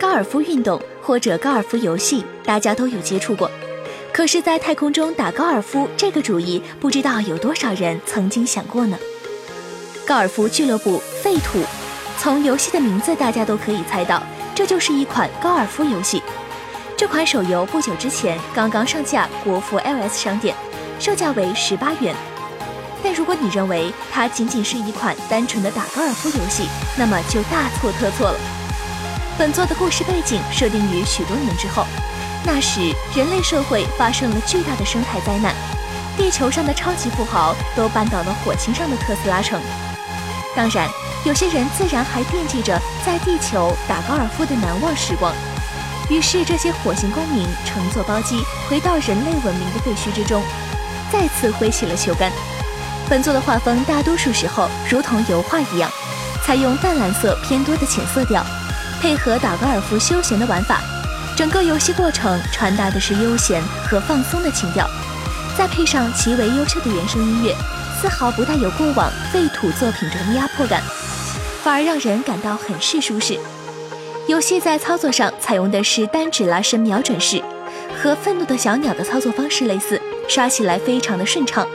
高尔夫运动或者高尔夫游戏，大家都有接触过。可是，在太空中打高尔夫这个主意，不知道有多少人曾经想过呢？高尔夫俱乐部废土，从游戏的名字大家都可以猜到，这就是一款高尔夫游戏。这款手游不久之前刚刚上架国服 iOS 商店，售价为十八元。但如果你认为它仅仅是一款单纯的打高尔夫游戏，那么就大错特错了。本作的故事背景设定于许多年之后，那时人类社会发生了巨大的生态灾难，地球上的超级富豪都搬到了火星上的特斯拉城。当然，有些人自然还惦记着在地球打高尔夫的难忘时光。于是，这些火星公民乘坐包机回到人类文明的废墟之中，再次挥起了球杆。本作的画风大多数时候如同油画一样，采用淡蓝色偏多的浅色调。配合打高尔夫休闲的玩法，整个游戏过程传达的是悠闲和放松的情调，再配上极为优秀的原声音乐，丝毫不带有过往废土作品中的压迫感，反而让人感到很是舒适。游戏在操作上采用的是单指拉伸瞄准式，和愤怒的小鸟的操作方式类似，刷起来非常的顺畅。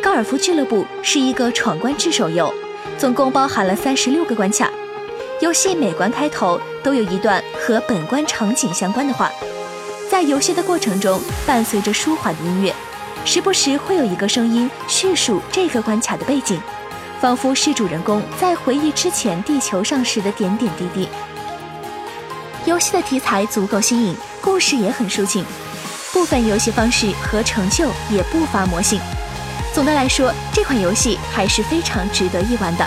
高尔夫俱乐部是一个闯关制手游，总共包含了三十六个关卡。游戏每关开头都有一段和本关场景相关的话，在游戏的过程中伴随着舒缓的音乐，时不时会有一个声音叙述这个关卡的背景，仿佛是主人公在回忆之前地球上时的点点滴滴。游戏的题材足够新颖，故事也很抒情，部分游戏方式和成就也不乏魔性。总的来说，这款游戏还是非常值得一玩的。